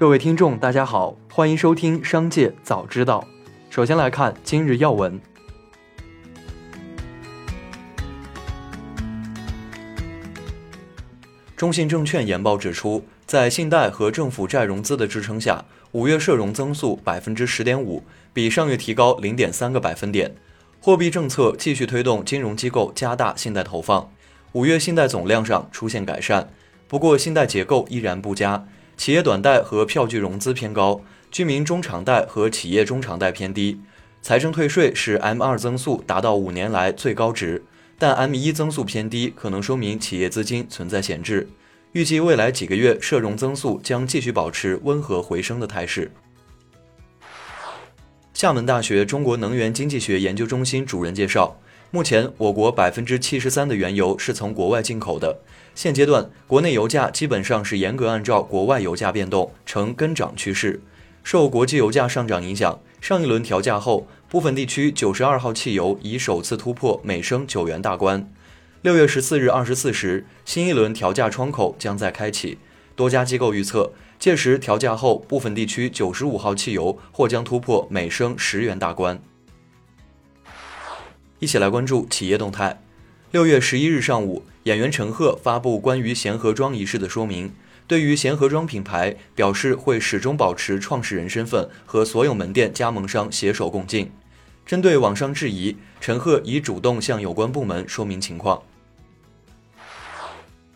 各位听众，大家好，欢迎收听《商界早知道》。首先来看今日要闻。中信证券研报指出，在信贷和政府债融资的支撑下，五月社融增速百分之十点五，比上月提高零点三个百分点。货币政策继续推动金融机构加大信贷投放，五月信贷总量上出现改善，不过信贷结构依然不佳。企业短贷和票据融资偏高，居民中长贷和企业中长贷偏低。财政退税使 M 二增速达到五年来最高值，但 M 一增速偏低，可能说明企业资金存在闲置。预计未来几个月社融增速将继续保持温和回升的态势。厦门大学中国能源经济学研究中心主任介绍，目前我国百分之七十三的原油是从国外进口的。现阶段，国内油价基本上是严格按照国外油价变动，呈跟涨趋势。受国际油价上涨影响，上一轮调价后，部分地区九十二号汽油已首次突破每升九元大关。六月十四日二十四时，新一轮调价窗口将在开启。多家机构预测，届时调价后，部分地区九十五号汽油或将突破每升十元大关。一起来关注企业动态。六月十一日上午，演员陈赫发布关于贤合庄一事的说明。对于贤合庄品牌，表示会始终保持创始人身份，和所有门店加盟商携手共进。针对网上质疑，陈赫已主动向有关部门说明情况。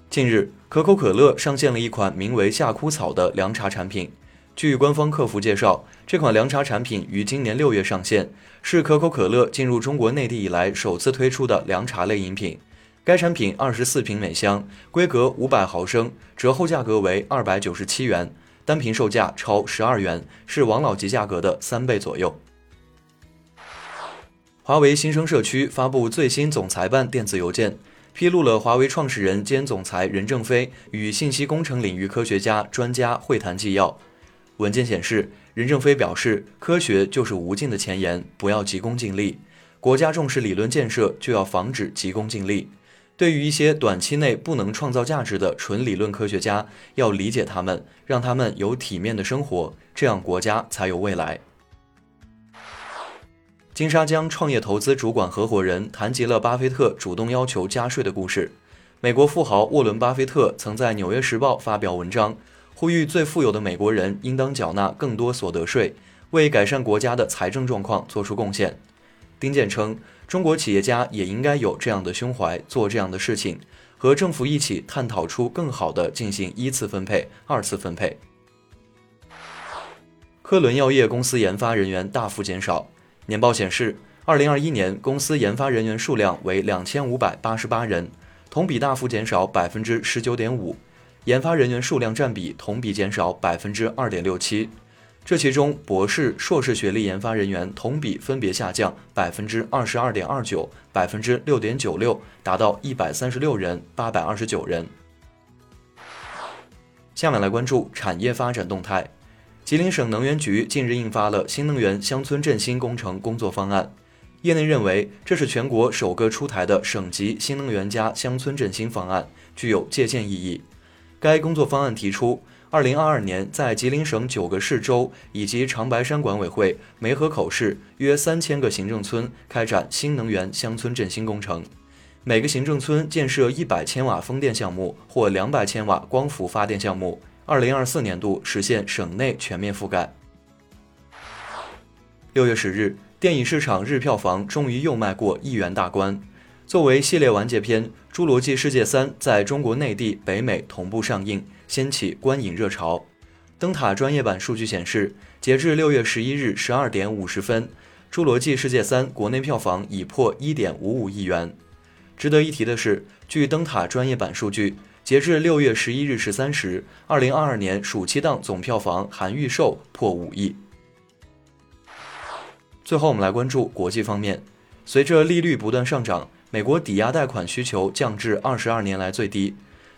近日，可口可乐上线了一款名为“夏枯草”的凉茶产品。据官方客服介绍，这款凉茶产品于今年六月上线，是可口可乐进入中国内地以来首次推出的凉茶类饮品。该产品二十四瓶每箱，规格五百毫升，折后价格为二百九十七元，单瓶售价超十二元，是王老吉价格的三倍左右。华为新生社区发布最新总裁办电子邮件，披露了华为创始人兼总裁任正非与信息工程领域科学家专家会谈纪要。文件显示，任正非表示，科学就是无尽的前沿，不要急功近利。国家重视理论建设，就要防止急功近利。对于一些短期内不能创造价值的纯理论科学家，要理解他们，让他们有体面的生活，这样国家才有未来。金沙江创业投资主管合伙人谈及了巴菲特主动要求加税的故事。美国富豪沃伦·巴菲特曾在《纽约时报》发表文章。呼吁最富有的美国人应当缴纳更多所得税，为改善国家的财政状况做出贡献。丁健称，中国企业家也应该有这样的胸怀，做这样的事情，和政府一起探讨出更好的进行一次分配、二次分配。科伦药业公司研发人员大幅减少。年报显示，二零二一年公司研发人员数量为两千五百八十八人，同比大幅减少百分之十九点五。研发人员数量占比同比减少百分之二点六七，这其中博士、硕士学历研发人员同比分别下降百分之二十二点二九、百分之六点九六，达到一百三十六人、八百二十九人。下面来关注产业发展动态。吉林省能源局近日印发了新能源乡村振兴工程工作方案，业内认为这是全国首个出台的省级新能源加乡村振兴方案，具有借鉴意义。该工作方案提出，二零二二年在吉林省九个市州以及长白山管委会梅河口市约三千个行政村开展新能源乡村振兴工程，每个行政村建设一百千瓦风电项目或两百千瓦光伏发电项目，二零二四年度实现省内全面覆盖。六月十日，电影市场日票房终于又迈过亿元大关。作为系列完结篇，《侏罗纪世界三》在中国内地、北美同步上映，掀起观影热潮。灯塔专业版数据显示，截至六月十一日十二点五十分，《侏罗纪世界三》国内票房已破一点五五亿元。值得一提的是，据灯塔专业版数据，截至六月十一日十三时，二零二二年暑期档总票房含预售破五亿。最后，我们来关注国际方面，随着利率不断上涨。美国抵押贷款需求降至二十二年来最低。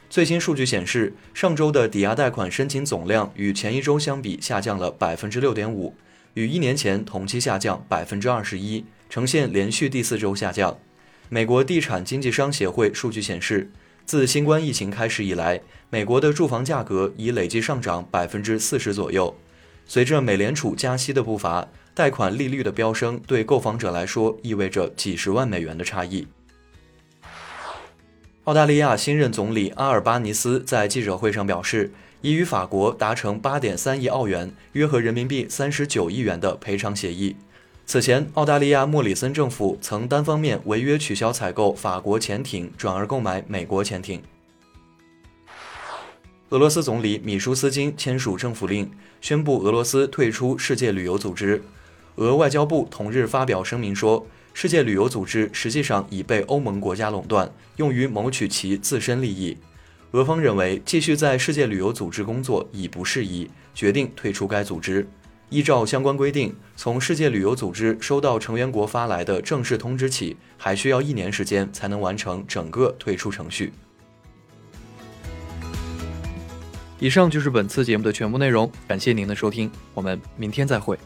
最新数据显示，上周的抵押贷款申请总量与前一周相比下降了百分之六点五，与一年前同期下降百分之二十一，呈现连续第四周下降。美国地产经纪商协会数据显示，自新冠疫情开始以来，美国的住房价格已累计上涨百分之四十左右。随着美联储加息的步伐，贷款利率的飙升，对购房者来说意味着几十万美元的差异。澳大利亚新任总理阿尔巴尼斯在记者会上表示，已与法国达成八点三亿澳元（约合人民币三十九亿元）的赔偿协议。此前，澳大利亚莫里森政府曾单方面违约取消采购法国潜艇，转而购买美国潜艇。俄罗斯总理米舒斯金签署政府令，宣布俄罗斯退出世界旅游组织。俄外交部同日发表声明说，世界旅游组织实际上已被欧盟国家垄断，用于谋取其自身利益。俄方认为继续在世界旅游组织工作已不适宜，决定退出该组织。依照相关规定，从世界旅游组织收到成员国发来的正式通知起，还需要一年时间才能完成整个退出程序。以上就是本次节目的全部内容，感谢您的收听，我们明天再会。